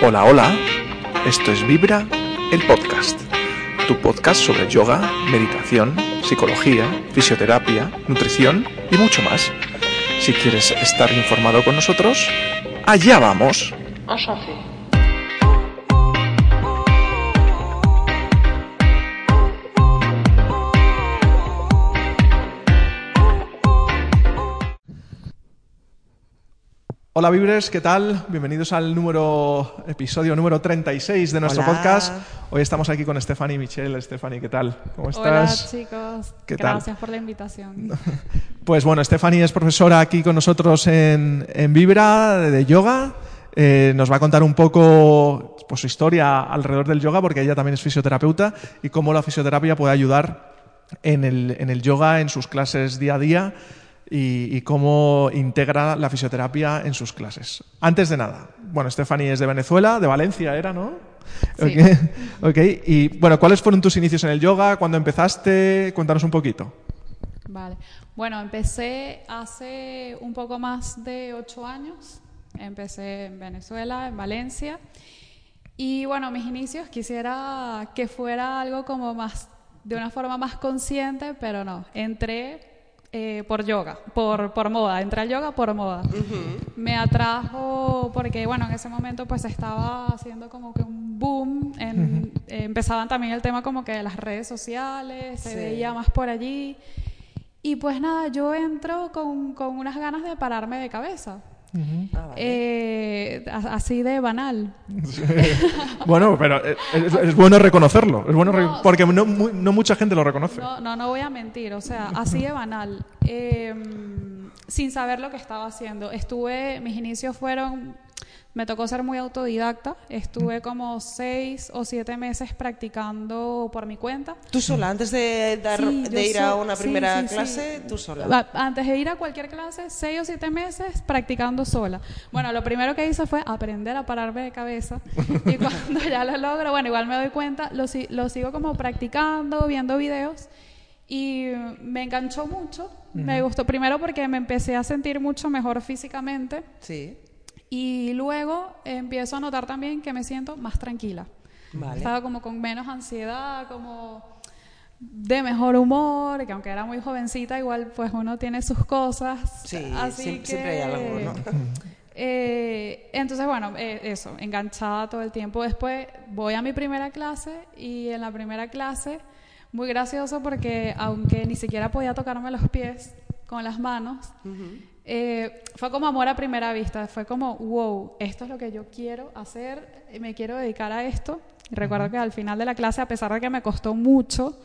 Hola, hola. Esto es Vibra, el podcast. Tu podcast sobre yoga, meditación, psicología, fisioterapia, nutrición y mucho más. Si quieres estar informado con nosotros, allá vamos. Hola Vibres, ¿qué tal? Bienvenidos al número episodio número 36 de nuestro Hola. podcast. Hoy estamos aquí con Stephanie y Michelle. Stephanie, ¿qué tal? ¿Cómo Hola estás? chicos, ¿Qué tal? gracias por la invitación. Pues bueno, Stephanie es profesora aquí con nosotros en, en Vibra de yoga. Eh, nos va a contar un poco pues, su historia alrededor del yoga, porque ella también es fisioterapeuta, y cómo la fisioterapia puede ayudar en el, en el yoga, en sus clases día a día, y, y cómo integra la fisioterapia en sus clases. Antes de nada, bueno, Stephanie es de Venezuela, de Valencia era, ¿no? Sí. Ok. Ok. Y bueno, ¿cuáles fueron tus inicios en el yoga? ¿Cuándo empezaste? Cuéntanos un poquito. Vale. Bueno, empecé hace un poco más de ocho años. Empecé en Venezuela, en Valencia. Y bueno, mis inicios quisiera que fuera algo como más, de una forma más consciente, pero no. Entré eh, por yoga, por, por moda. Entré al yoga por moda. Me atrajo porque, bueno, en ese momento pues estaba haciendo como que un boom. En, eh, empezaban también el tema como que de las redes sociales, se veía más por allí. Y pues nada, yo entro con, con unas ganas de pararme de cabeza. Ah, vale. Eh, así de banal. Bueno, pero es, es- es bueno reconocerlo, es bueno No, porque no, mu- no mucha gente lo reconoce. No, no, no voy a mentir, o sea, así de banal. Eh, sin saber lo que estaba haciendo. Estuve, mis inicios fueron, me tocó ser muy autodidacta. Estuve como seis o siete meses practicando por mi cuenta. ¿Tú sola, antes de, dar, Sí, yo de ir a una primera sí, sí. clase, tú sola? A- Antes de ir a cualquier clase, seis o siete meses practicando sola. Bueno, lo primero que hice fue aprender a pararme de cabeza. Y cuando ya lo logro, bueno, igual me doy cuenta, lo sigo como practicando, viendo videos. Y me enganchó mucho. Me gustó primero porque me empecé a sentir mucho mejor físicamente. Sí, Y luego empiezo a notar también que me siento más tranquila. vale. Estaba como con menos ansiedad, como de mejor humor, que aunque era muy jovencita, igual pues uno tiene sus cosas. Sí, así siem- que, siempre hay algo, ¿no? eh, entonces, bueno, eh, eso, enganchada todo el tiempo. Después voy a mi primera clase y en la primera clase, muy gracioso porque aunque ni siquiera podía tocarme los pies con las manos, eh, fue como amor a primera vista. Fue como, wow, esto es lo que yo quiero hacer, eh, me quiero dedicar a esto. Y recuerdo que al final de la clase, a pesar de que me costó mucho,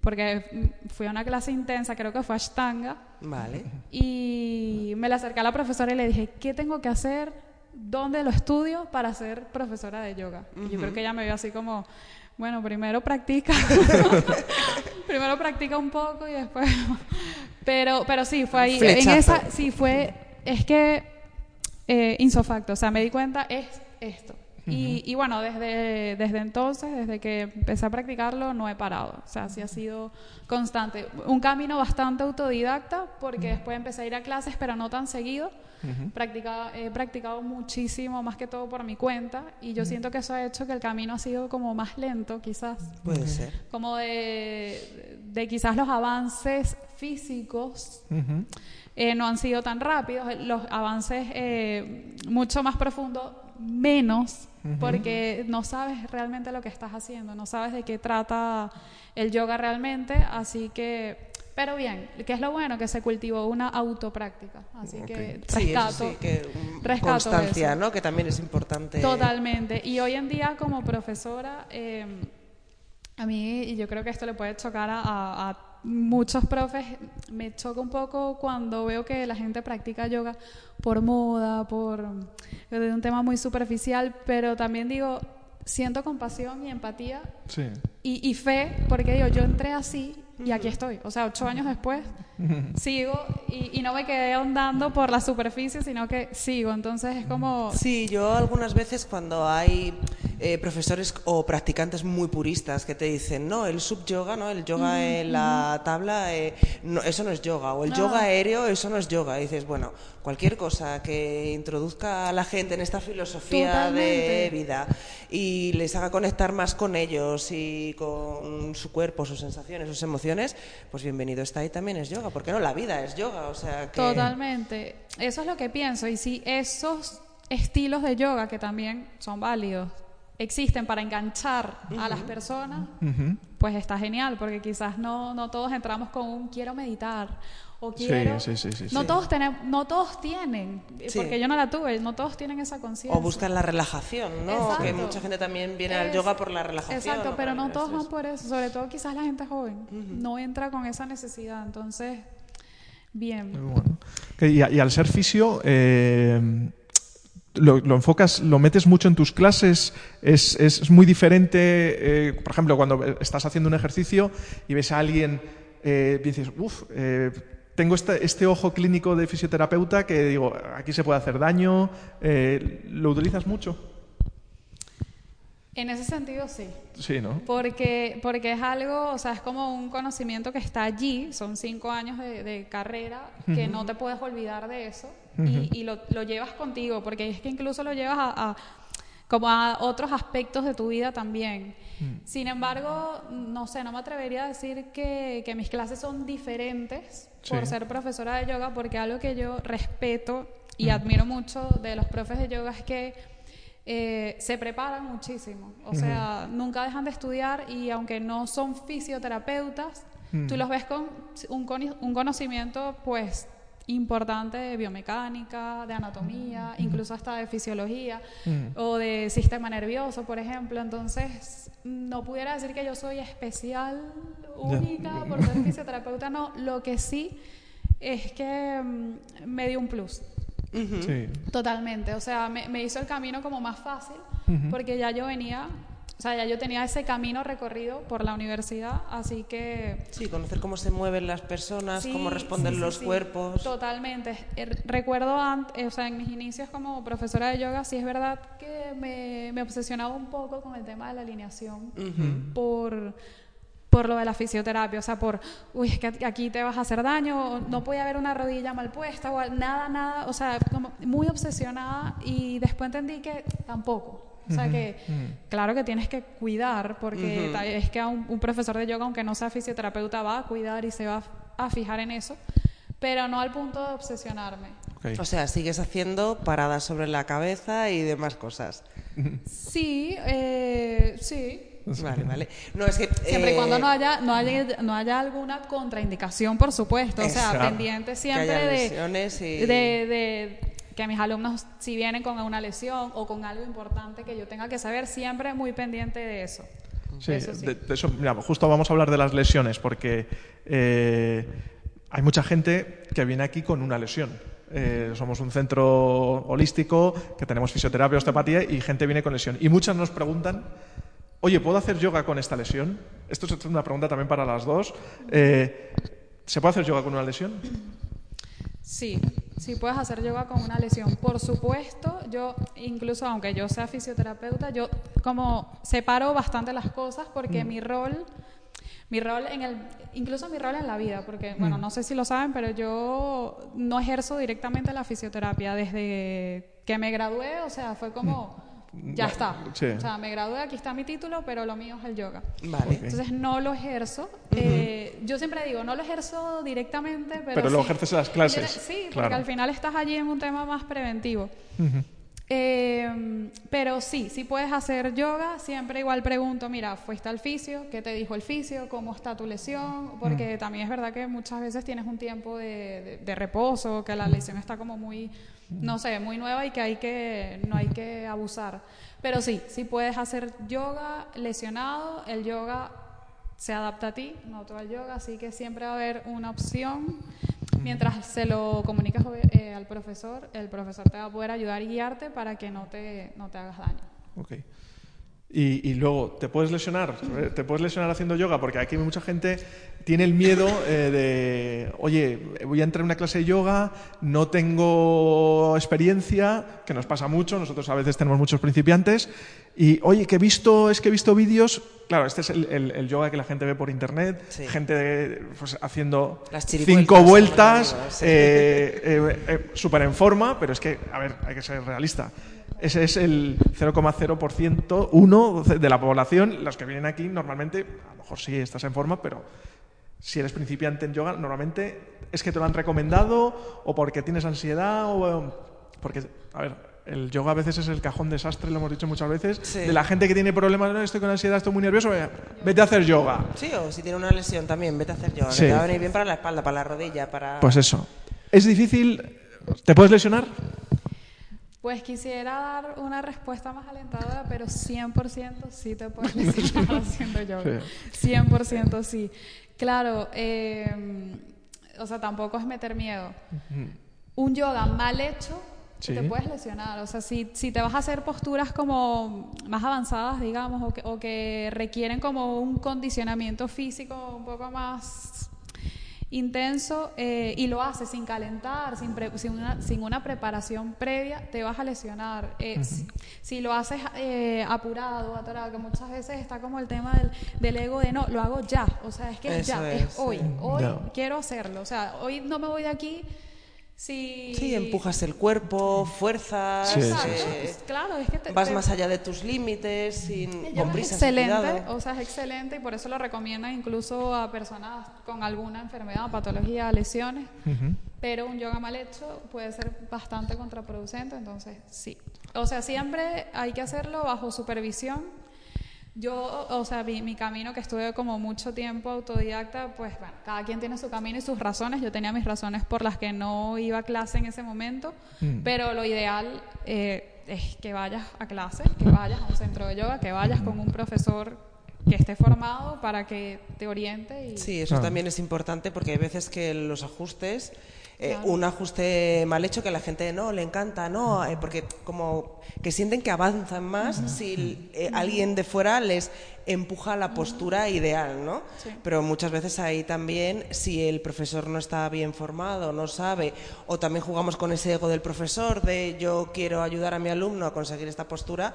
porque mm, fui a una clase intensa, creo que fue Ashtanga, Vale. y me le acerqué a la profesora y le dije, ¿qué tengo que hacer? ¿Dónde lo estudio para ser profesora de yoga? Y yo creo que ella me vio así como, bueno, primero practica. primero practica un poco y después... pero, pero sí, fue ahí. En esa, sí, fue... Es que eh, insofacto, o sea, me di cuenta, es esto. Y, y bueno, desde, desde entonces, desde que empecé a practicarlo, no he parado. O sea, sí ha sido constante. Un camino bastante autodidacta, porque después empecé a ir a clases, pero no tan seguido. Practica- he practicado muchísimo, más que todo por mi cuenta, y yo siento que eso ha hecho que el camino ha sido como más lento, quizás. Puede ser. Como de, de quizás los avances físicos eh, no han sido tan rápidos, los avances eh, mucho más profundos, menos, porque no sabes realmente lo que estás haciendo, no sabes de qué trata el yoga realmente, así que, pero bien, que es lo bueno, que se cultivó una autopráctica, así que Sí, rescato, eso sí, que rescato constancia, eso. ¿no? Que también es importante. Totalmente. Y hoy en día como profesora, eh, a mí, y yo creo que esto le puede chocar a, a- a muchos profes me choca un poco cuando veo que la gente practica yoga por moda, por un tema muy superficial, pero también digo, siento compasión y empatía Sí. y, y fe, porque digo, yo entré así y aquí estoy. O sea, ocho años después sigo y, y no me quedé ahondando por la superficie, sino que sigo. Entonces es como... Sí, yo algunas veces cuando hay eh, profesores o practicantes muy puristas que te dicen, no, el sub-yoga, ¿no? el yoga en la tabla, eh, no, eso no es yoga, o el No. yoga aéreo, eso no es yoga. Y dices, bueno, cualquier cosa que introduzca a la gente en esta filosofía de Totalmente. vida y les haga conectar más con ellos y con su cuerpo, sus sensaciones, sus emociones, pues bienvenido está y también es yoga. porque no? La vida es yoga, o sea que... Totalmente. Eso es lo que pienso. Y si esos estilos de yoga, que también son válidos, existen para enganchar a las personas, pues está genial, porque quizás no, no todos entramos con un quiero meditar o Sí, quiero... sí, sí, sí, no, sí. todos tenemos, no todos tienen, eh, Sí. porque yo no la tuve, no todos tienen esa conciencia. O buscan la relajación, ¿no? Exacto. Que mucha gente también viene al yoga por la relajación. Exacto, pero no todos van por eso, sobre todo quizás la gente joven, no entra con esa necesidad, entonces, bien. Muy bueno. Y, a- y al ser fisio, eh, lo, lo enfocas, lo metes mucho en tus clases, es, es- es muy diferente, eh, por ejemplo, cuando estás haciendo un ejercicio y ves a alguien eh, y dices, uff, tengo este, este ojo clínico de fisioterapeuta que digo, aquí se puede hacer daño, eh, ¿lo utilizas mucho? En ese sentido, sí. Sí, ¿no? Porque, porque es algo, o sea, es como un conocimiento que está allí, son cinco años de, de carrera, que no te puedes olvidar de eso y, y lo, lo llevas contigo, porque es que incluso lo llevas a, a- como a otros aspectos de tu vida también. Sin embargo, no sé, no me atrevería a decir que, que mis clases son diferentes por ser profesora de yoga, porque algo que yo respeto y admiro mucho de los profes de yoga es que eh, se preparan muchísimo. O sea, nunca dejan de estudiar y aunque no son fisioterapeutas, tú los ves con un, coni- un conocimiento pues importante de biomecánica, de anatomía, incluso hasta de fisiología o de sistema nervioso, por ejemplo. Entonces, no pudiera decir que yo soy especial, única por ser fisioterapeuta, no. Lo que sí es que mm, me dio un plus. Sí. Totalmente, o sea, me, me hizo el camino como más fácil porque ya yo venía, o sea, ya yo tenía ese camino recorrido por la universidad, así que... Sí, conocer cómo se mueven las personas, sí, cómo responden sí, sí, los cuerpos. Totalmente. Eh, Recuerdo, ant- eh, o sea, en mis inicios como profesora de yoga, sí es verdad que me, me obsesionaba un poco con el tema de la alineación por por lo de la fisioterapia, o sea, por, uy, es que aquí te vas a hacer daño, o no puede haber una rodilla mal puesta, o nada, nada, o sea, como muy obsesionada y después entendí que tampoco. O sea que, claro que tienes que cuidar, porque es que a un, un profesor de yoga, aunque no sea fisioterapeuta, va a cuidar y se va a, a fijar en eso, pero no al punto de obsesionarme. O sea, sigues haciendo paradas sobre la cabeza y demás cosas. Sí, eh, sí. Vale, vale. No, es que... Siempre y eh, cuando no haya, no haya, no haya alguna contraindicación, por supuesto. O sea, pendiente siempre haya de, lesiones y- de, de que mis alumnos, si vienen con una lesión o con algo importante que yo tenga que saber, siempre muy pendiente de eso. Sí, Eso sí. De, de eso, mira, justo vamos a hablar de las lesiones, porque eh, hay mucha gente que viene aquí con una lesión. Eh, somos un centro holístico que tenemos fisioterapia, osteopatía y gente viene con lesión. Y muchas nos preguntan, oye, ¿puedo hacer yoga con esta lesión? Esto es una pregunta también para las dos. Eh, ¿Se puede hacer yoga con una lesión? Sí, sí puedes hacer yoga con una lesión. Por supuesto, yo incluso aunque yo sea fisioterapeuta, yo como separo bastante las cosas porque mi rol mi rol en el incluso mi rol en la vida, porque bueno, no sé si lo saben, pero yo no ejerzo directamente la fisioterapia desde que me gradué, o sea, fue como ya está. Sí. O sea, me gradué, aquí está mi título, pero lo mío es el yoga. Vale. Entonces no lo ejerzo. Eh, yo siempre digo, no lo ejerzo directamente, pero, Pero lo ejerces en las clases, Sí, porque al final estás allí en un tema más preventivo. Eh, pero sí, sí puedes hacer yoga. Siempre igual pregunto, mira, ¿fuiste al fisio? ¿Qué te dijo el fisio? ¿Cómo está tu lesión? Porque también es verdad que muchas veces tienes un tiempo de, de- de reposo, que la lesión está como muy, no sé, muy nueva y que hay que no hay que abusar. Pero sí, sí puedes hacer yoga lesionado. El yoga se adapta a ti, no todo el yoga, así que siempre va a haber una opción. Mientras se lo comunicas eh, al profesor, el profesor te va a poder ayudar y guiarte para que no te, no te hagas daño. Okay. Y, luego, ¿te puedes lesionar? ¿Te puedes lesionar haciendo yoga? Porque aquí mucha gente tiene el miedo eh, de, oye, voy a entrar en una clase de yoga, no tengo experiencia, que nos pasa mucho, nosotros a veces tenemos muchos principiantes, y, oye, que he visto, es que he visto vídeos, claro, este es el, yoga que la gente ve por internet, gente pues, haciendo cinco vueltas, eh, eh, súper en forma, pero es que, a ver, hay que ser realista ese es el 0,0%, uno de la población. Los que vienen aquí normalmente, a lo mejor sí estás en forma, pero si eres principiante en yoga, normalmente es que te lo han recomendado o porque tienes ansiedad o porque, a ver, el yoga a veces es el cajón desastre, lo hemos dicho muchas veces, de la gente que tiene problemas, no, estoy con ansiedad, estoy muy nervioso, vete a hacer yoga. Sí, o si tiene una lesión también, vete a hacer yoga, te va a venir bien para la espalda, para la rodilla, para... Pues eso. Es difícil, ¿te puedes lesionar? Pues quisiera dar una respuesta más alentadora, pero 100% sí te puedes lesionar haciendo yoga. 100% sí. Claro, em, o sea, tampoco es meter miedo. Un yoga mal hecho te puedes lesionar. O sea, si, si te vas a hacer posturas como más avanzadas, digamos, o que, o que requieren como un condicionamiento físico un poco más intenso eh, y lo haces sin calentar, sin, sin, una, sin, una, preparación previa, te vas a lesionar. Eh, si, lo haces eh, apurado, atorado, que muchas veces está como el tema del, del, ego de no, lo hago ya, o sea, es que ya, es, hoy, hoy quiero hacerlo, o sea, hoy no me voy de aquí Sí. sí, empujas el cuerpo, fuerzas, eh, claro, es que vas más allá de tus límites, sin, con Es excelente, o sea, es excelente y por eso lo recomiendan incluso a personas con alguna enfermedad, patología, lesiones. Pero un yoga mal hecho puede ser bastante contraproducente, entonces sí. O sea, siempre hay que hacerlo bajo supervisión yo, o sea, mi, camino que estuve como mucho tiempo autodidacta, pues bueno, cada quien tiene su camino y sus razones. Yo tenía mis razones por las que no iba a clase en ese momento, mm. pero lo ideal eh, es que vayas a clase, que vayas a un centro de yoga, que vayas con un profesor que esté formado para que te oriente. Y... Sí, eso también es importante porque hay veces que los ajustes eh, un ajuste mal hecho que a la gente no le encanta, no, eh, porque como que sienten que avanzan más si eh, alguien de fuera les empuja la postura ideal, ¿no? Pero muchas veces ahí también, si el profesor no está bien formado, no sabe, o también jugamos con ese ego del profesor de yo quiero ayudar a mi alumno a conseguir esta postura,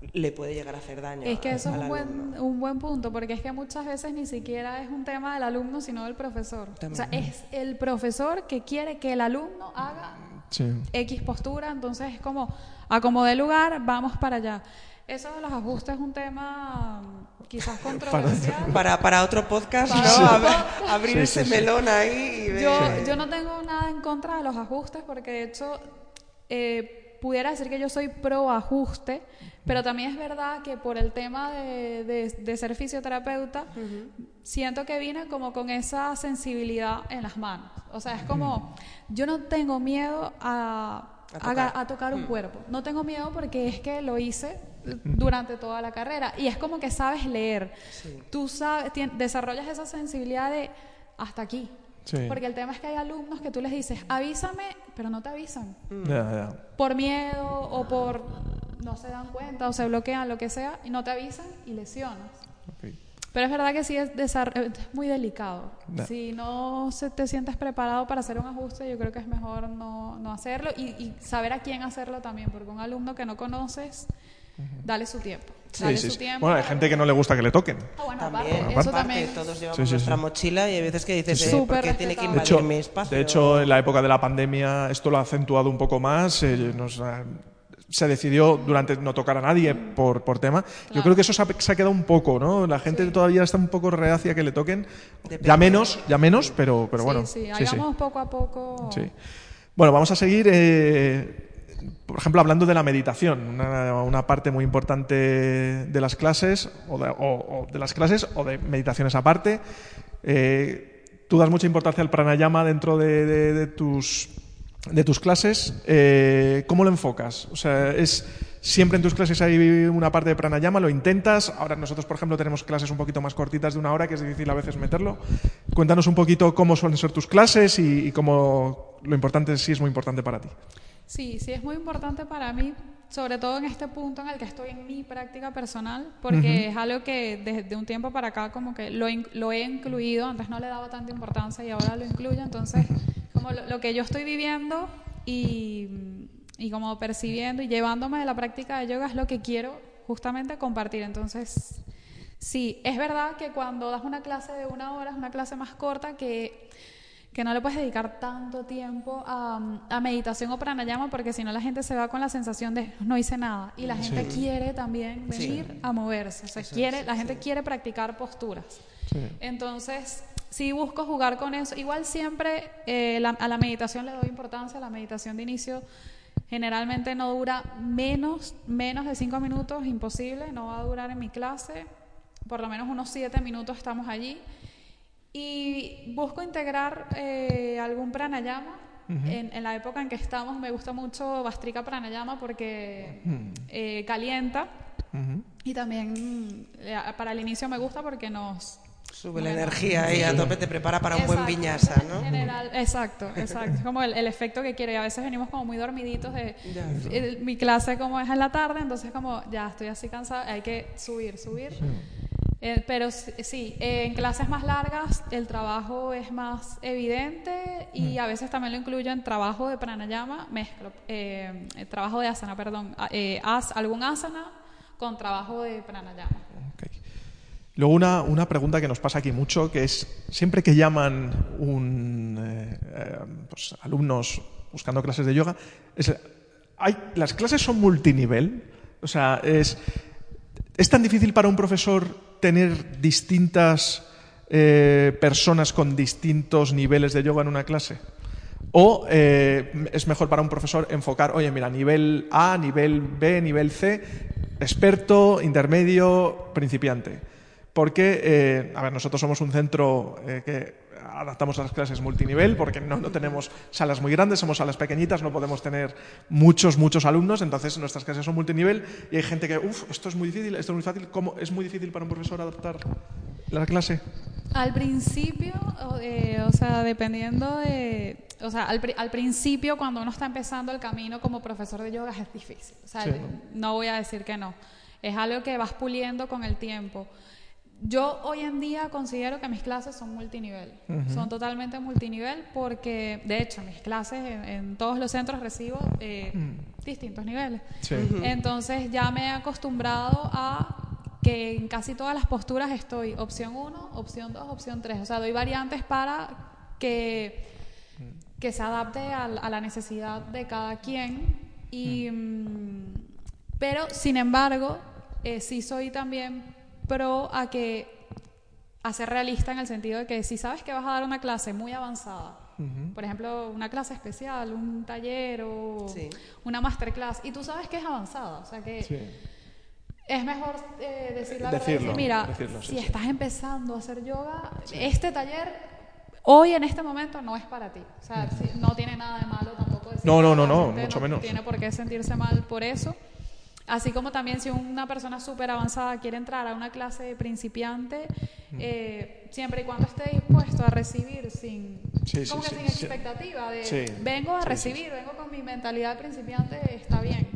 le puede llegar a hacer daño. Es que eso es un buen, un buen punto, porque es que muchas veces ni siquiera es un tema del alumno, sino del profesor. O sea, es el profesor que quiere que el alumno haga X postura, entonces es como, a como de lugar, vamos para allá. Eso de los ajustes es un tema quizás controversial. Para, para otro podcast, ¿no? Abrir ese melón ahí. Y yo, yo no tengo nada en contra de los ajustes, porque de hecho... Eh, pudiera decir que yo soy pro ajuste, pero también es verdad que por el tema de, de, ser fisioterapeuta, siento que vine como con esa sensibilidad en las manos. O sea, es como, yo no tengo miedo a, a, tocar. un mm. cuerpo. No tengo miedo porque es que lo hice durante toda la carrera. Y es como que sabes leer. Tú sabes, desarrollas esa sensibilidad de hasta aquí. Porque el tema es que hay alumnos que tú les dices, avísame, pero no te avisan. Por miedo o por no se dan cuenta o se bloquean, lo que sea, y no te avisan y lesionas. Pero es verdad que sí es, es muy delicado. Si no se te sientes preparado para hacer un ajuste, yo creo que es mejor no, no hacerlo y, y, saber a quién hacerlo también, porque un alumno que no conoces, dale su tiempo. Bueno, hay gente que no le gusta que le toquen. Ah, bueno, también, eso también. Todos llevamos nuestra mochila y hay veces que dices, eh, ¿por qué tiene que invadir de hecho, mi espacio? De hecho, en la época de la pandemia esto lo ha acentuado un poco más. Eh, se decidió durante no tocar a nadie por, por tema. Yo creo que eso se ha, quedado un poco, ¿no? La gente todavía está un poco reacia que le toquen. Ya menos, ya menos, pero, pero bueno. Sí, sí, hagamos poco a poco. Sí. Bueno, vamos a seguir. Eh, por ejemplo, hablando de la meditación, una, parte muy importante de las clases, o de, las clases, o de meditaciones aparte. Eh, tú das mucha importancia al pranayama dentro de, tus clases, eh, ¿cómo lo enfocas? O sea, es siempre en tus clases hay una parte de pranayama, lo intentas. Ahora nosotros, por ejemplo, tenemos clases un poquito más cortitas de una hora, que es difícil a veces meterlo. Cuéntanos un poquito cómo suelen ser tus clases y, y cómo lo importante sí es muy importante para ti. Sí, sí es muy importante para mí, sobre todo en este punto en el que estoy en mi práctica personal, porque es algo que desde un tiempo para acá como que lo, lo he incluido, antes no le daba tanta importancia y ahora lo incluyo, entonces como lo, lo que yo estoy viviendo y, y como percibiendo y llevándome de la práctica de yoga es lo que quiero justamente compartir, entonces sí, es verdad que cuando das una clase de una hora es una clase más corta que que no le puedes dedicar tanto tiempo a, a meditación o pranayama porque si no la gente se va con la sensación de no hice nada y la gente quiere también venir a moverse, o sea, quiere, la gente quiere practicar posturas. Entonces, sí busco jugar con eso. Igual siempre eh, la- a la meditación le doy importancia, la meditación de inicio generalmente no dura menos, menos de cinco minutos, imposible, no va a durar en mi clase, por lo menos unos siete minutos estamos allí. Y busco integrar eh, algún pranayama. en, en la época en que estamos me gusta mucho Vastrika Pranayama porque eh, calienta Ujú. y también mm, eh, para el inicio me gusta porque nos... Sube la bueno, energía ahí a tope, te prepara para un buen Exacto, viñasa, en ¿no? general, exacto, exacto. Es como el, el efecto que quiero. Y a veces venimos como muy dormiditos de Ya. el- mi clase como es en la tarde, entonces como ya estoy así cansada, hay que subir, subir. Eh, pero sí, eh, en clases más largas el trabajo es más evidente y a veces también lo incluyo en trabajo de pranayama, mezclo eh, el trabajo de asana, perdón, eh, as- algún asana con trabajo de pranayama. Ok. Luego una, una pregunta que nos pasa aquí mucho, que es siempre que llaman un, eh, eh, pues, alumnos buscando clases de yoga, es, hay, las clases son multinivel, o sea, es, es tan difícil para un profesor tener distintas eh, personas con distintos niveles de yoga en una clase. O eh, es mejor para un profesor enfocar, oye, mira, nivel A, nivel B, nivel C, experto, intermedio, principiante. Porque, eh, a ver, nosotros somos un centro que adaptamos a las clases multinivel, porque no, no tenemos salas muy grandes, somos salas pequeñitas, no podemos tener muchos, muchos alumnos, entonces nuestras clases son multinivel y hay gente que, uff, esto es muy difícil, esto es muy fácil, ¿cómo es muy difícil para un profesor adaptar la clase? Al principio, o, eh, o sea, dependiendo de... O sea, al, al principio, cuando uno está empezando el camino como profesor de yoga, es difícil. O sea, Sí, de- no voy a decir que no. Es algo que vas puliendo con el tiempo. Yo hoy en día considero que mis clases son multinivel. Son totalmente multinivel porque, de hecho, mis clases en, en todos los centros recibo eh, distintos niveles. Sí. Entonces ya me he acostumbrado a que en casi todas las posturas estoy opción 1, opción 2, opción 3. O sea, doy variantes para que, que se adapte al- a, la necesidad de cada quien. Y, mm, pero, sin embargo, eh, sí soy también pro a que a ser realista en el sentido de que si sabes que vas a dar una clase muy avanzada, por ejemplo, una clase especial, un taller o Sí. una masterclass, y tú sabes que es avanzada, o sea que Sí. es mejor eh, decir la verdad Decirlo, decir, mira, decirlo, sí, si sí. estás empezando a hacer yoga, este taller hoy en este momento no es para ti. O sea, si- no tiene nada de malo tampoco decir No, no, no, no, gente mucho menos. tiene por qué sentirse mal por eso. Así como también si una persona súper avanzada quiere entrar a una clase de principiante, Mm. eh, siempre y cuando esté dispuesto a recibir sin, Sí, sí, como que sí, sin sí. expectativa de Sí. vengo a Sí, sí, recibir, vengo con mi mentalidad de principiante, está bien.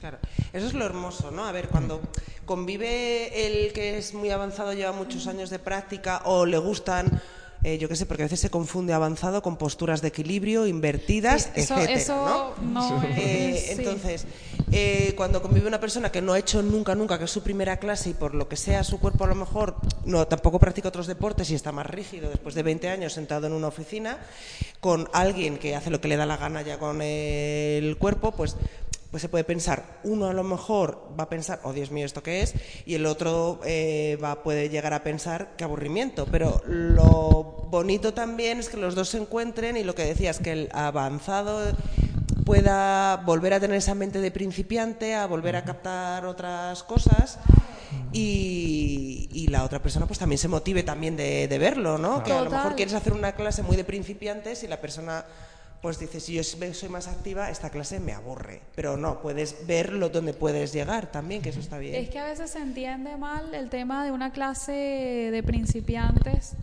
Claro, eso es lo hermoso, ¿no? A ver, cuando convive el que es muy avanzado, lleva muchos años de práctica o le gustan, eh, yo qué sé, porque a veces se confunde avanzado con posturas de equilibrio invertidas, Sí, eso etcétera, eso ¿no? no, es... Eh, sí. Entonces, eh, cuando convive una persona que no ha hecho nunca, nunca, que es su primera clase y por lo que sea su cuerpo a lo mejor no tampoco practica otros deportes y está más rígido después de 20 años sentado en una oficina, con alguien que hace lo que le da la gana ya con el cuerpo, pues pues se puede pensar, uno a lo mejor va a pensar, oh Dios mío, ¿esto qué es? Y el otro eh, va, puede llegar a pensar, qué aburrimiento. Pero lo bonito también es que los dos se encuentren y lo que decías, que el avanzado pueda volver a tener esa mente de principiante, a volver a captar otras cosas y, y la otra persona pues también se motive también de, de verlo, ¿no? Que a lo mejor quieres hacer una clase muy de principiantes y la persona pues dices, si yo soy más activa, esta clase me aburre. Pero no, puedes verlo donde puedes llegar también, que eso está bien. Es que a veces se entiende mal el tema de una clase de principiantes.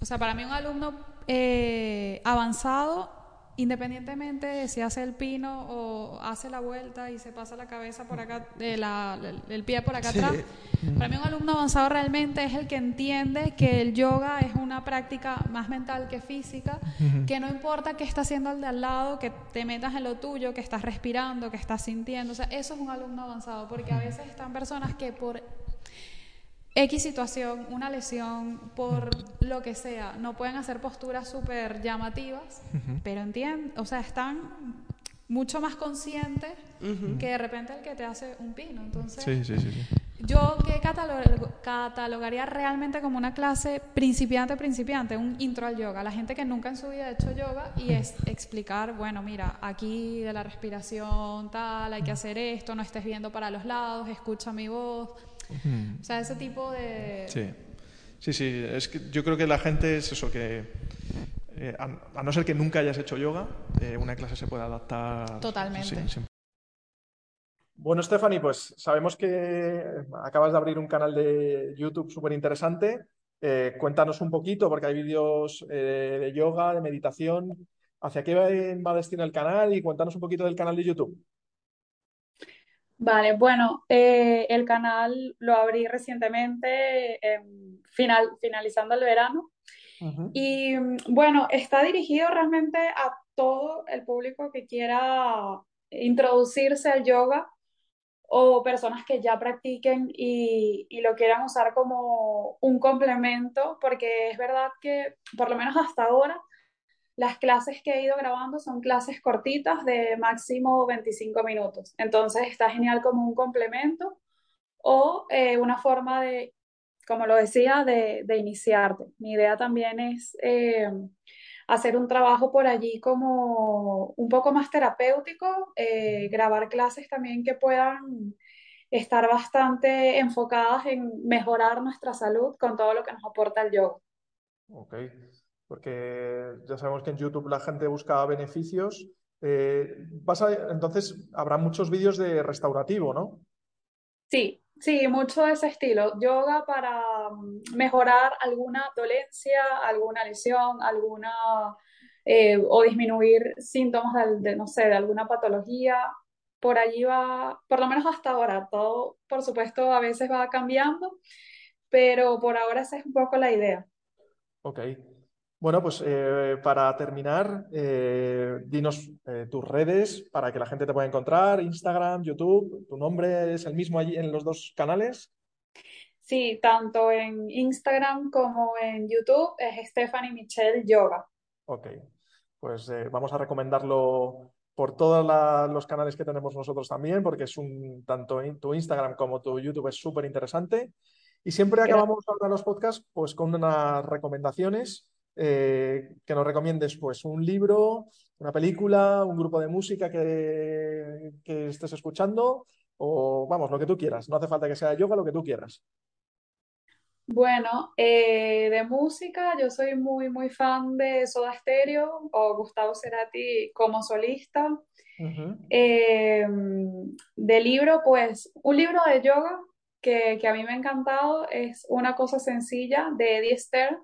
O sea, para mí un alumno eh, avanzado independientemente de si hace el pino o hace la vuelta y se pasa la cabeza por acá, de la, el, pie por acá atrás, para mí un alumno avanzado realmente es el que entiende que el yoga es una práctica más mental que física, que no importa qué está haciendo el de al lado, que te metas en lo tuyo, que estás respirando, que estás sintiendo, o sea, eso es un alumno avanzado, porque a veces están personas que por X situación, una lesión, por lo que sea, no pueden hacer posturas súper llamativas, pero entienden, o sea, están mucho más conscientes que de repente el que te hace un pino. Entonces, yo que catalogaría realmente como una clase principiante, principiante, un intro al yoga. La gente que nunca en su vida ha hecho yoga y es explicar, bueno, mira, aquí de la respiración, tal, hay que hacer esto, no estés viendo para los lados, escucha mi voz o sea, ese tipo de... Sí, sí, sí. Es que yo creo que la gente es eso, que eh, a, no ser que nunca hayas hecho yoga, eh, una clase se puede adaptar. Totalmente. Bueno, Stephanie, pues sabemos que acabas de abrir un canal de YouTube súper interesante. Eh, cuéntanos un poquito, porque hay vídeos de yoga, de meditación. ¿Hacia qué va destino el canal? Y cuéntanos un poquito del canal de YouTube. Vale, bueno, eh, el canal lo abrí recientemente, final, finalizando el verano. Y bueno, está dirigido realmente a todo el público que quiera introducirse al yoga o personas que ya practiquen y, y, lo quieran usar como un complemento, porque es verdad que por lo menos hasta ahora las clases que he ido grabando son clases cortitas de máximo 25 minutos. Entonces está genial como un complemento o eh, una forma de, como lo decía, de, iniciarte. Mi idea también es eh, hacer un trabajo por allí como un poco más terapéutico, eh, grabar clases también que puedan estar bastante enfocadas en mejorar nuestra salud con todo lo que nos aporta el yoga. Ok porque ya sabemos que en YouTube la gente busca beneficios. Eh, entonces, habrá muchos vídeos de restaurativo, ¿no? Sí, sí, mucho de ese estilo. Yoga para mm, mejorar alguna dolencia, alguna lesión, alguna eh, o disminuir síntomas de, no sé, de alguna patología. Por allí va, por lo menos hasta ahora, todo, por supuesto, a veces va cambiando, pero por ahora esa es un poco la idea. Ok. Bueno, pues eh, para terminar, eh, dinos eh, tus redes para que la gente te pueda encontrar, Instagram, YouTube, tu nombre es el mismo allí en los dos canales. Sí, tanto en Instagram como en YouTube es Stephanie Michelle Yoga. Ok, pues vamos a recomendarlo por todos los canales que tenemos nosotros también, porque es un, tanto tu Instagram como tu YouTube es súper interesante. Y siempre acabamos ahora los podcasts pues con unas recomendaciones eh, que nos recomiendes pues un libro, una película, un grupo de música que, que estés escuchando o vamos, lo que tú quieras. No hace falta que sea yoga, lo que tú quieras. Bueno, eh, de música, yo soy muy, muy fan de Soda Stereo o Gustavo Cerati como solista. Eh, de libro, pues un libro de yoga que, que, a mí me ha encantado es Una cosa sencilla de Eddie Stern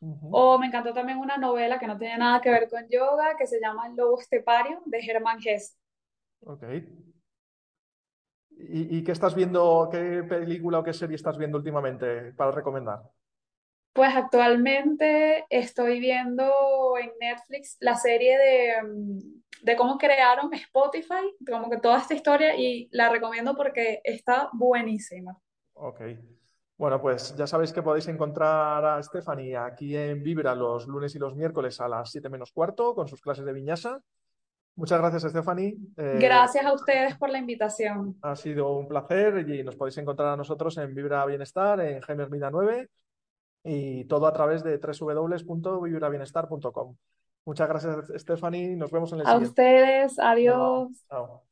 o me encantó también una novela que no tiene nada que ver con yoga, que se llama El lobo estepario, de Germán Hesse. Ok. ¿Y, qué estás viendo, qué película o qué serie estás viendo últimamente para recomendar? Pues actualmente estoy viendo en Netflix la serie de, mm, de cómo crearon Spotify, como que toda esta historia, y la recomiendo porque está buenísima. Ok. Bueno, pues ya sabéis que podéis encontrar a Stephanie aquí en Vibra los lunes y los miércoles a las 7 menos cuarto con sus clases de viñasa. Muchas gracias, Stephanie. Eh, gracias a ustedes por la invitación. Ha sido un placer y nos podéis encontrar a nosotros en Vibra Bienestar, en Jaime Hermida 9 y todo a través de www.vibrabienestar.com. Muchas gracias, Stephanie. Nos vemos en el siguiente. A ustedes. Adiós. Chao.